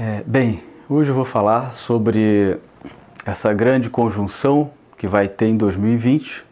É, bem, hoje eu vou falar sobre essa grande conjunção que vai ter em 2020,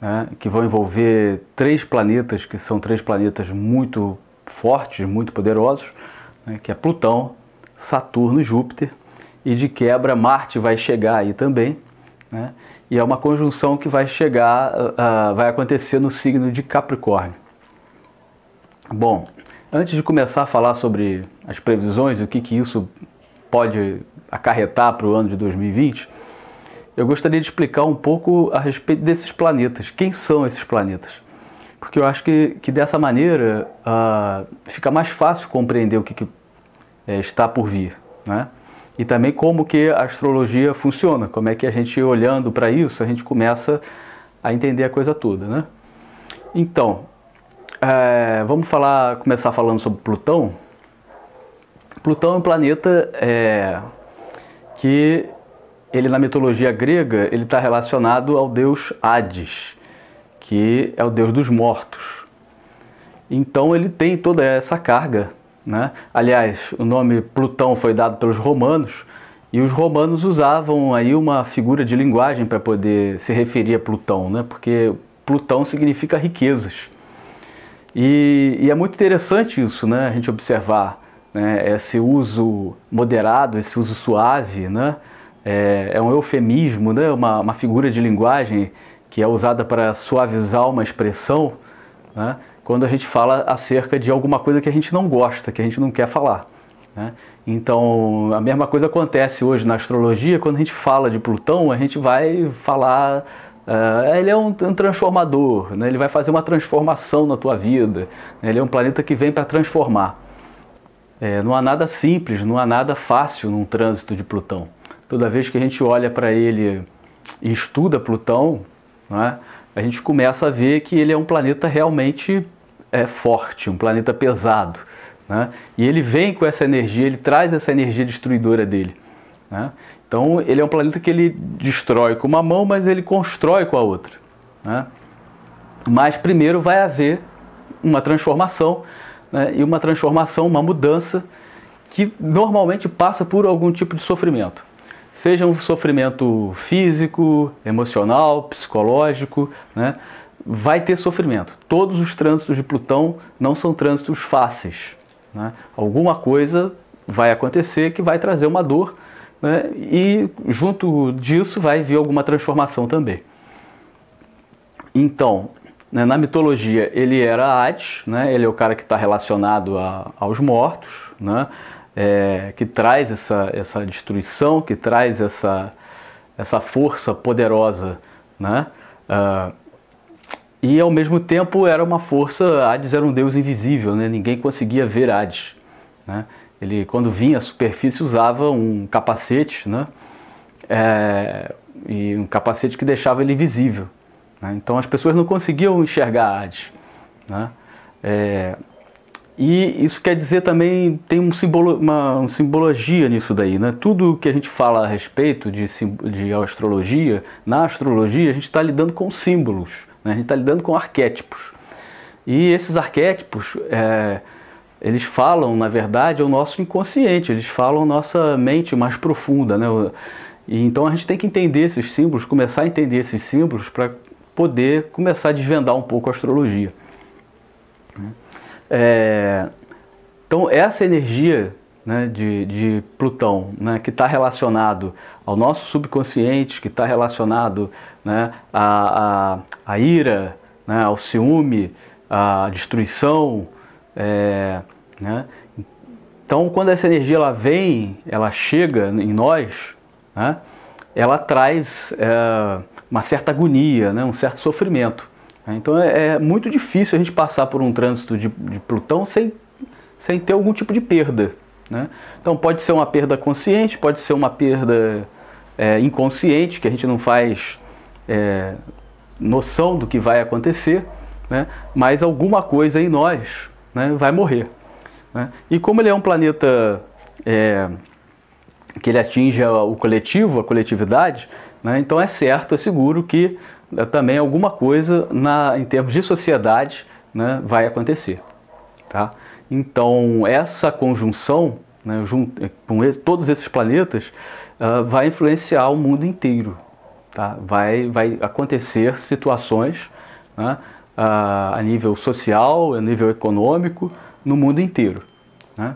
né, que vão envolver três planetas, que são três planetas muito fortes, muito poderosos, né, que é Plutão, Saturno e Júpiter, e de quebra Marte vai chegar aí também, né, e é uma conjunção que vai chegar, uh, vai acontecer no signo de Capricórnio. Bom, Antes de começar a falar sobre as previsões o que, que isso pode acarretar para o ano de 2020, eu gostaria de explicar um pouco a respeito desses planetas. Quem são esses planetas? Porque eu acho que, que dessa maneira uh, fica mais fácil compreender o que, que é, está por vir. Né? E também como que a astrologia funciona, como é que a gente olhando para isso, a gente começa a entender a coisa toda. Né? Então, é, vamos falar, começar falando sobre Plutão. Plutão é um planeta é, que ele na mitologia grega ele está relacionado ao deus Hades, que é o deus dos mortos. Então ele tem toda essa carga, né? Aliás, o nome Plutão foi dado pelos romanos e os romanos usavam aí uma figura de linguagem para poder se referir a Plutão, né? Porque Plutão significa riquezas. E, e, é muito interessante isso, né? A gente observar né? esse uso moderado, esse uso suave, né? É, é um eufemismo, né? Uma, uma, figura de linguagem que é usada para suavizar uma expressão, né? Quando a gente fala acerca de alguma coisa que a gente não gosta, que a gente não quer falar. Né? Então, a mesma coisa acontece hoje na astrologia, quando a gente fala de Plutão, a gente vai falar Uh, ele é um, um transformador, né? ele vai fazer uma transformação na tua vida. Né? Ele é um planeta que vem para transformar. É, não há nada simples, não há nada fácil num trânsito de Plutão. Toda vez que a gente olha para ele e estuda Plutão, né? a gente começa a ver que ele é um planeta realmente é, forte, um planeta pesado. Né? E ele vem com essa energia, ele traz essa energia destruidora dele. Né? Então ele é um planeta que ele destrói com uma mão, mas ele constrói com a outra. Né? Mas primeiro vai haver uma transformação, né? e uma transformação, uma mudança que normalmente passa por algum tipo de sofrimento. Seja um sofrimento físico, emocional, psicológico, né? vai ter sofrimento. Todos os trânsitos de Plutão não são trânsitos fáceis. Né? Alguma coisa vai acontecer que vai trazer uma dor né? e junto disso vai vir alguma transformação também. Então, né, na mitologia ele era Hades, né? ele é o cara que está relacionado a, aos mortos, né? É, que traz essa, essa destruição, que traz essa, essa força poderosa, né? Uh, e ao mesmo tempo era uma força, Hades era um deus invisível, né? ninguém conseguia ver Hades. Né? Ele, quando vinha à superfície, usava um capacete, né? É, e um capacete que deixava ele invisível. Né? Então as pessoas não conseguiam enxergar Hades. Né? É, e isso quer dizer também, tem um simbolo, uma, uma, simbologia nisso daí. Né? Tudo que a gente fala a respeito de, de astrologia, na astrologia a gente está lidando com símbolos, né? a gente está lidando com arquétipos. E esses arquétipos, é, eles falam, na verdade, o nosso inconsciente, eles falam nossa mente mais profunda, né? E então a gente tem que entender esses símbolos, começar a entender esses símbolos para poder começar a desvendar um pouco a astrologia. É, então essa energia né, de, de, Plutão, né, que está relacionado ao nosso subconsciente, que está relacionado né, à, à, à ira, né, ao ciúme, à destruição, é, né? Então, quando essa energia ela vem, ela chega em nós, né? Ela traz é, uma certa agonia, né? um certo sofrimento. Então, é, é, muito difícil a gente passar por um trânsito de, de Plutão sem, sem ter algum tipo de perda. Né? Então, pode ser uma perda consciente, pode ser uma perda é, inconsciente, que a gente não faz é, noção do que vai acontecer, né? mas alguma coisa em nós né, vai morrer. Né? E como ele é um planeta é, que ele atinge o coletivo, a coletividade, né, então é certo, é seguro que é, também alguma coisa na, em termos de sociedade né, vai acontecer. Tá? Então essa conjunção né, junto, com todos esses planetas, uh, vai influenciar o mundo inteiro. Tá? Vai, vai acontecer situações né, uh, a nível social, a nível econômico, no mundo inteiro. Né?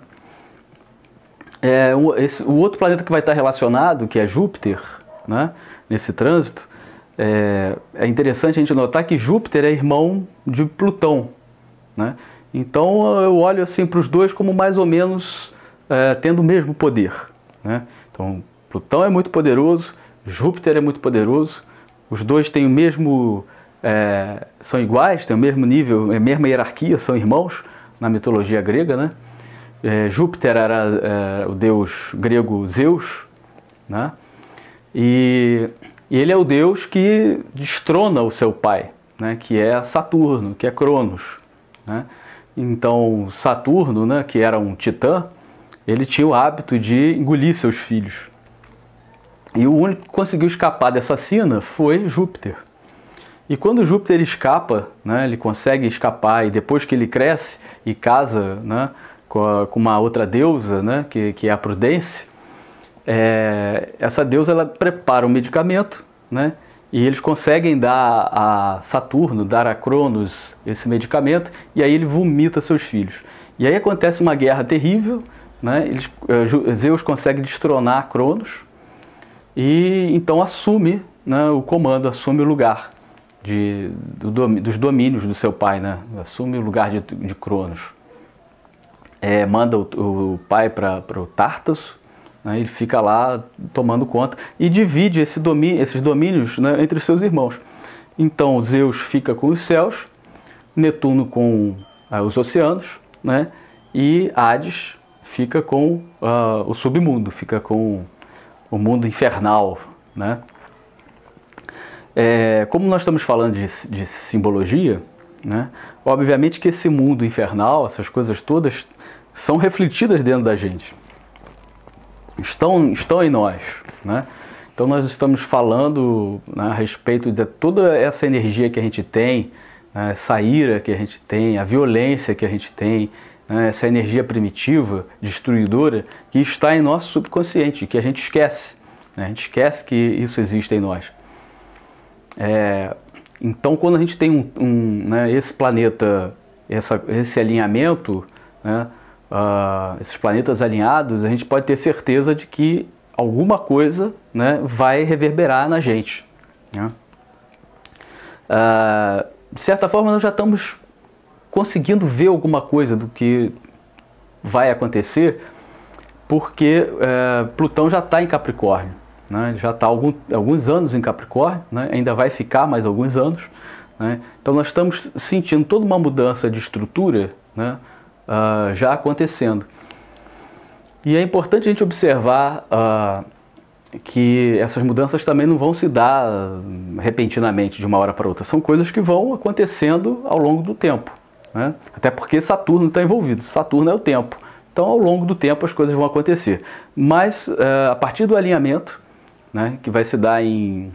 É, esse, o outro planeta que vai estar relacionado, que é Júpiter, né, nesse trânsito, é, é, interessante a gente notar que Júpiter é irmão de Plutão. Né? Então eu olho assim para os dois como mais ou menos é, tendo o mesmo poder. Né? Então Plutão é muito poderoso, Júpiter é muito poderoso, os dois têm o mesmo. É, são iguais, têm o mesmo nível, a mesma hierarquia, são irmãos na mitologia grega. Né? É, Júpiter era é, o deus grego Zeus, né? e e ele é o Deus que destrona o seu pai, né, que é Saturno, que é Cronos. Né? Então, Saturno, né, que era um titã, ele tinha o hábito de engolir seus filhos. E o único que conseguiu escapar dessa sina foi Júpiter. E quando Júpiter escapa, né, ele consegue escapar e depois que ele cresce e casa né, com, a, com uma outra deusa, né, que, que é a Prudência, é, essa deusa ela prepara um medicamento, né? E eles conseguem dar a Saturno, dar a Cronos esse medicamento, e aí ele vomita seus filhos. E aí acontece uma guerra terrível, né? Eles, eh, Zeus consegue destronar Cronos, e então assume né, o comando, assume o lugar de, do, dos domínios do seu pai, né? assume o lugar de, de Cronos. É, manda o, o pai para o Tartasso, né? Ele fica lá tomando conta e divide esse domínio, esses domínios né, entre seus irmãos. Então Zeus fica com os céus, Netuno com uh, os oceanos, né? e Hades fica com uh, o submundo, fica com o mundo infernal. Né? É, como nós estamos falando de, de simbologia, né? obviamente que esse mundo infernal, essas coisas todas, são refletidas dentro da gente estão, estão em nós. Né? Então nós estamos falando né, a respeito de toda essa energia que a gente tem, né, essa ira que a gente tem, a violência que a gente tem, né, essa energia primitiva, destruidora, que está em nosso subconsciente, que a gente esquece. Né? A gente esquece que isso existe em nós. É, então quando a gente tem um, um né, esse planeta, essa, esse alinhamento, né, uh, esses planetas alinhados, a gente pode ter certeza de que alguma coisa né, vai reverberar na gente. Né? Uh, de certa forma, nós já estamos conseguindo ver alguma coisa do que vai acontecer, porque uh, Plutão já está em Capricórnio. Né? já está algum, alguns anos em Capricórnio, né? ainda vai ficar mais alguns anos. Né? Então nós estamos sentindo toda uma mudança de estrutura né? uh, já acontecendo. E é importante a gente observar uh, que essas mudanças também não vão se dar repentinamente de uma hora para outra. São coisas que vão acontecendo ao longo do tempo. Né? Até porque Saturno está envolvido. Saturno é o tempo. Então, ao longo do tempo, as coisas vão acontecer. Mas, uh, a partir do alinhamento, né, que vai se dar em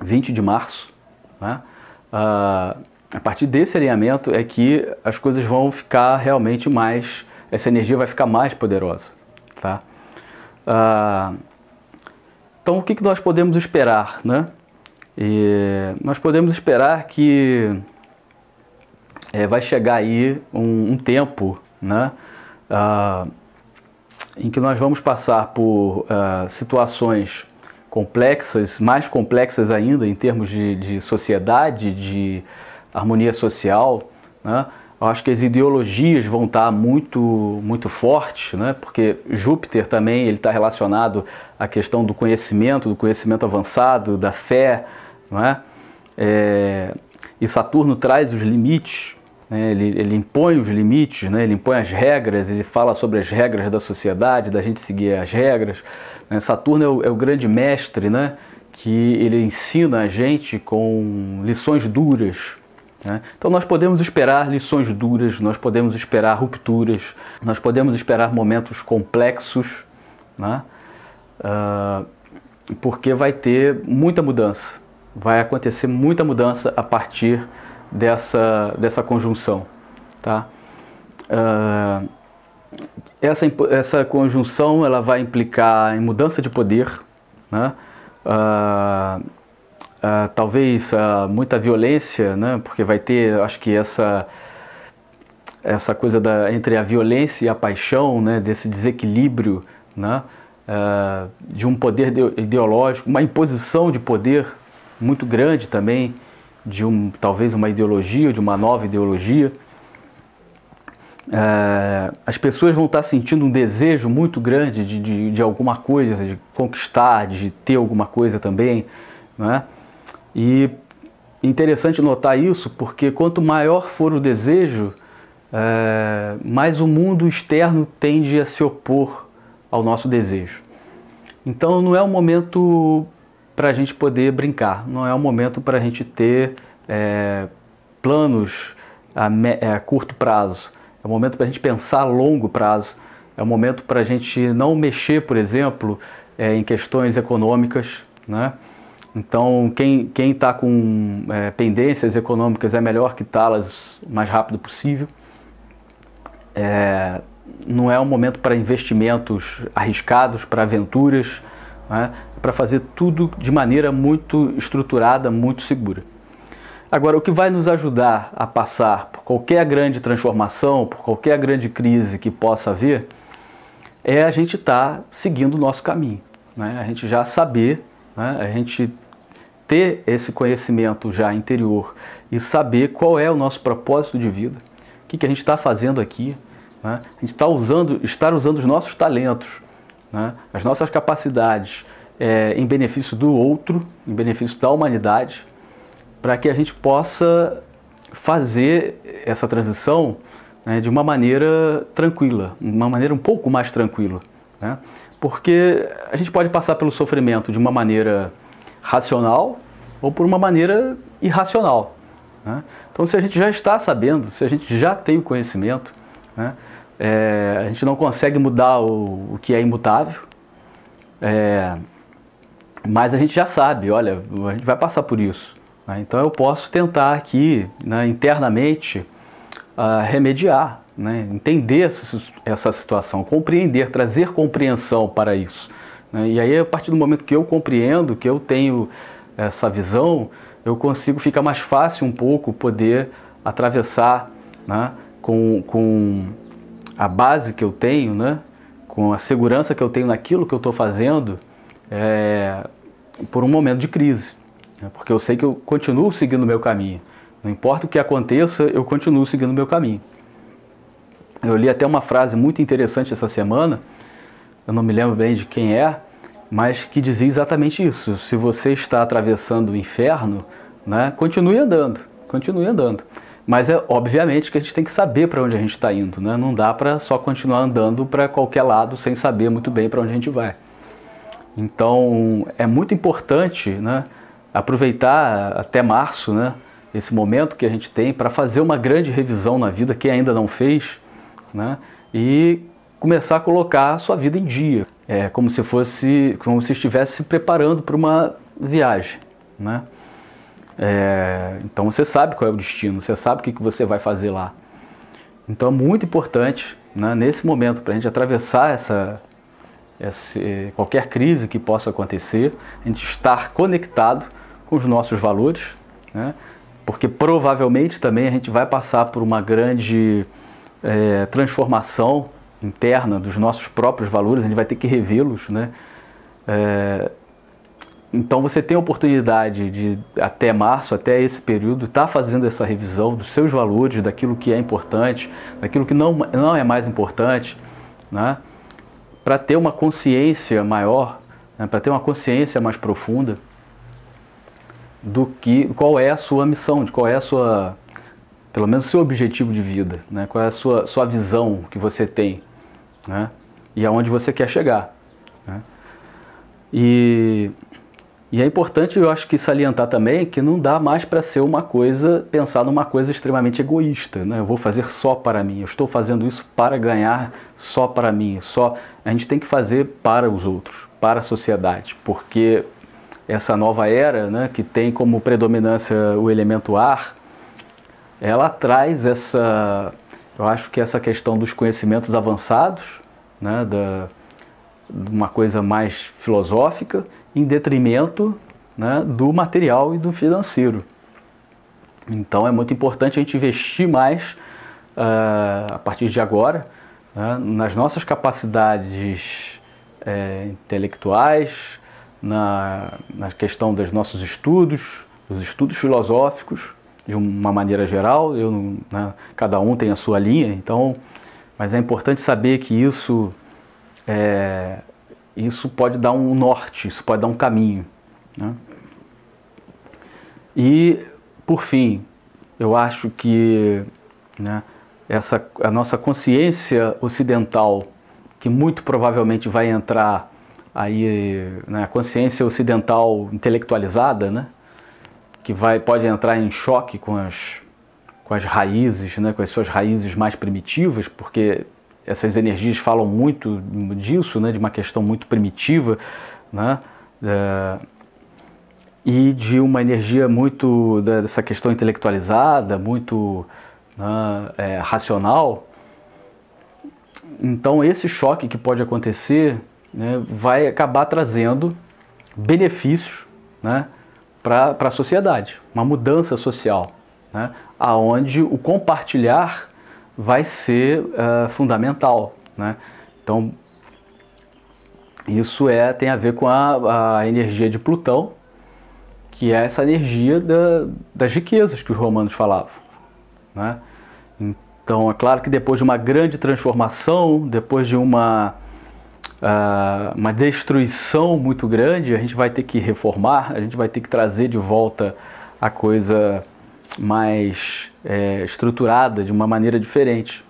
20 de março, né, uh, a partir desse alinhamento é que as coisas vão ficar realmente mais, essa energia vai ficar mais poderosa, tá? Ah, então o que, que nós podemos esperar, né? E nós podemos esperar que é, vai chegar aí um, um tempo, né? Ah, em que nós vamos passar por ah, situações complexas, mais complexas ainda em termos de, de sociedade, de harmonia social, né? Eu acho que as ideologias vão estar muito, muito fortes, né? porque Júpiter também ele está relacionado à questão do conhecimento, do conhecimento avançado, da fé, não é? é e Saturno traz os limites, né? ele, ele impõe os limites, né? ele impõe as regras, ele fala sobre as regras da sociedade, da gente seguir as regras. Né? Saturno é o, é o grande mestre, né? que ele ensina a gente com lições duras, né? Então nós podemos esperar lições duras, nós podemos esperar rupturas, nós podemos esperar momentos complexos, né? uh, porque vai ter muita mudança, vai acontecer muita mudança a partir dessa, dessa conjunção. Tá? Uh, essa, essa conjunção ela vai implicar em mudança de poder, né? Uh, uh, talvez muita violência, né? porque vai ter, acho que essa, essa coisa da, entre a violência e a paixão, né? desse desequilíbrio né? de um poder ideológico, uma imposição de poder muito grande também, de um, talvez uma ideologia, de uma nova ideologia. É, as pessoas vão estar sentindo um desejo muito grande de, de, de, alguma coisa, de conquistar, de ter alguma coisa também. Né? E interessante notar isso porque quanto maior for o desejo, é, mais o mundo externo tende a se opor ao nosso desejo. Então não é um momento para a gente poder brincar, não é um momento para a gente ter é, planos a, a curto prazo é um momento para a gente pensar a longo prazo, é um momento para a gente não mexer, por exemplo, é, em questões econômicas. Né? Então, quem está com é, pendências econômicas é melhor quitá-las o mais rápido possível. É, não é um momento para investimentos arriscados, para aventuras, né? Para fazer tudo de maneira muito estruturada, muito segura. Agora, o que vai nos ajudar a passar por qualquer grande transformação, por qualquer grande crise que possa haver, é a gente estar tá seguindo o nosso caminho. Né? A gente já saber, né? a gente ter esse conhecimento já interior e saber qual é o nosso propósito de vida, o que, que a gente está fazendo aqui. Né? A gente está usando, estar usando os nossos talentos, né? as nossas capacidades é, em benefício do outro, em benefício da humanidade para que a gente possa fazer essa transição né, de uma maneira tranquila, uma maneira um pouco mais tranquila. Né? Porque a gente pode passar pelo sofrimento de uma maneira racional ou por uma maneira irracional. Né? Então, se a gente já está sabendo, se a gente já tem o conhecimento, né, é, a gente não consegue mudar o, o que é imutável, é, mas a gente já sabe, olha, a gente vai passar por isso. Né? Então eu posso tentar aqui, né, internamente, uh, remediar, né, entender essa, essa, situação, compreender, trazer compreensão para isso. Né? E aí, a partir do momento que eu compreendo, que eu tenho essa visão, eu consigo, ficar mais fácil um pouco poder atravessar né, com, com a base que eu tenho, né, com a segurança que eu tenho naquilo que eu estou fazendo, é, por um momento de crise. Né? porque eu sei que eu continuo seguindo o meu caminho. Não importa o que aconteça, eu continuo seguindo o meu caminho. Eu li até uma frase muito interessante essa semana, eu não me lembro bem de quem é, mas que dizia exatamente isso. Se você está atravessando o inferno, né, continue andando, continue andando. Mas é obviamente que a gente tem que saber para onde a gente está indo, né? Não dá para só continuar andando para qualquer lado sem saber muito bem para onde a gente vai. Então é muito importante, né? aproveitar até março, né, esse momento que a gente tem para fazer uma grande revisão na vida, quem ainda não fez, né, e começar a colocar a sua vida em dia, é como se fosse, como se estivesse se preparando para uma viagem, né? É, então você sabe qual é o destino, você sabe o que, que você vai fazer lá. Então é muito importante, né, nesse momento, para a gente atravessar essa, essa, qualquer crise que possa acontecer, a gente estar conectado com os nossos valores, né? porque provavelmente também a gente vai passar por uma grande é, transformação interna dos nossos próprios valores, a gente vai ter que revê-los. Né? É, então você tem a oportunidade de, até março, até esse período, estar tá fazendo essa revisão dos seus valores, daquilo que é importante, daquilo que não, não é mais importante, né? Para ter uma consciência maior, né? para ter uma consciência mais profunda do que qual é a sua missão, de qual é a sua, pelo menos seu objetivo de vida, né? qual é a sua, sua visão que você tem né? e aonde você quer chegar. Né? E, e é importante, eu acho que salientar também que não dá mais para ser uma coisa, pensar numa coisa extremamente egoísta. Né? Eu vou fazer só para mim, eu estou fazendo isso para ganhar só para mim. Só A gente tem que fazer para os outros, para a sociedade, porque essa nova era, né, que tem como predominância o elemento ar, ela traz essa, Eu acho que essa questão dos conhecimentos avançados, né, da, uma coisa mais filosófica, em detrimento né, do material e do financeiro. Então é muito importante a gente investir mais uh, a partir de agora né, nas nossas capacidades é, intelectuais, na, na questão dos nossos estudos, os estudos filosóficos, de uma maneira geral. Eu, né, cada um tem a sua linha, então, mas é importante saber que isso é, isso pode dar um norte, isso pode dar um caminho. Né? E, por fim, eu acho que né, essa, a nossa consciência ocidental, que muito provavelmente vai entrar aí, né, a consciência ocidental intelectualizada, né, que vai, pode entrar em choque com as, com as raízes, né, com as suas raízes mais primitivas, porque essas energias falam muito disso, né, de uma questão muito primitiva, né, é, e de uma energia muito dessa questão intelectualizada, muito né, é, racional. Então esse choque que pode acontecer né, vai acabar trazendo benefícios né, para a sociedade, uma mudança social, né, aonde o compartilhar vai ser uh, fundamental. Né? Então, isso é, tem a ver com a, a energia de Plutão, que é essa energia da, das riquezas que os romanos falavam. Né? Então, é claro que depois de uma grande transformação, depois de uma, uh, uma destruição muito grande, a gente vai ter que reformar, a gente vai ter que trazer de volta a coisa mais é, estruturada, de uma maneira diferente.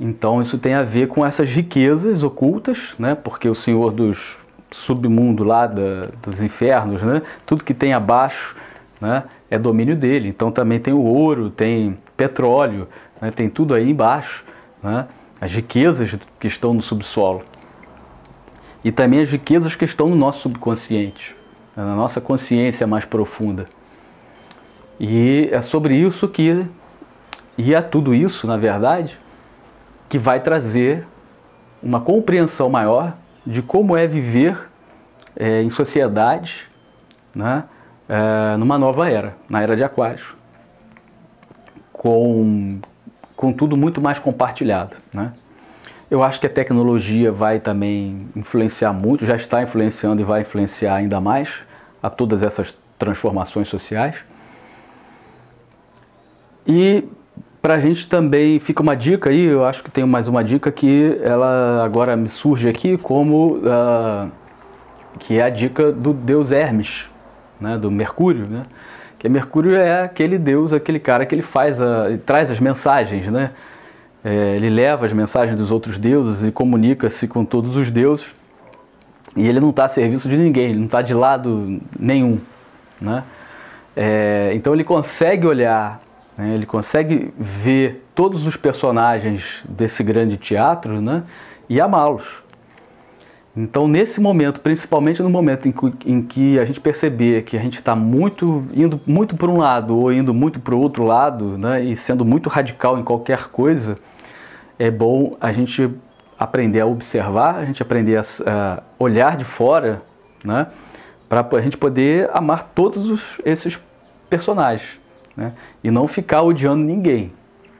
Então isso tem a ver com essas riquezas ocultas, né? porque o Senhor dos submundo lá da, dos infernos, né? tudo que tem abaixo né? é domínio dele. Então também tem o ouro, tem petróleo, né? tem tudo aí embaixo, né? as riquezas que estão no subsolo. E também as riquezas que estão no nosso subconsciente, né? na nossa consciência mais profunda. E é sobre isso que, e é tudo isso, na verdade, que vai trazer uma compreensão maior de como é viver é, em sociedade né, é, numa nova era, na era de Aquário, com, com tudo muito mais compartilhado. Né? Eu acho que a tecnologia vai também influenciar muito, já está influenciando e vai influenciar ainda mais a todas essas transformações sociais. E para a gente também fica uma dica aí, eu acho que tem mais uma dica que ela agora me surge aqui como uh, que é a dica do deus Hermes, né, do Mercúrio, né? Que Mercúrio é aquele deus, aquele cara que ele faz, a, ele traz as mensagens, né? É, ele leva as mensagens dos outros deuses e comunica-se com todos os deuses. E ele não está a serviço de ninguém, ele não está de lado nenhum, né? É, então ele consegue olhar né? Ele consegue ver todos os personagens desse grande teatro né? e amá-los. Então, nesse momento, principalmente no momento em que, em que a gente perceber que a gente está muito indo muito para um lado ou indo muito para o outro lado, né, e sendo muito radical em qualquer coisa, é bom a gente aprender a observar, a gente aprender a, a olhar de fora, né, para a gente poder amar todos os, esses personagens né? e não ficar odiando ninguém.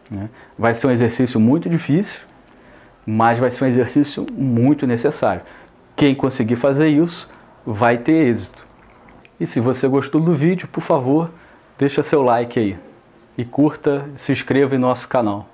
Né? Vai ser um exercício muito difícil, mas vai ser um exercício muito necessário. Quem conseguir fazer isso vai ter êxito. E se você gostou do vídeo, por favor, deixa seu like aí. E curta, se inscreva em nosso canal.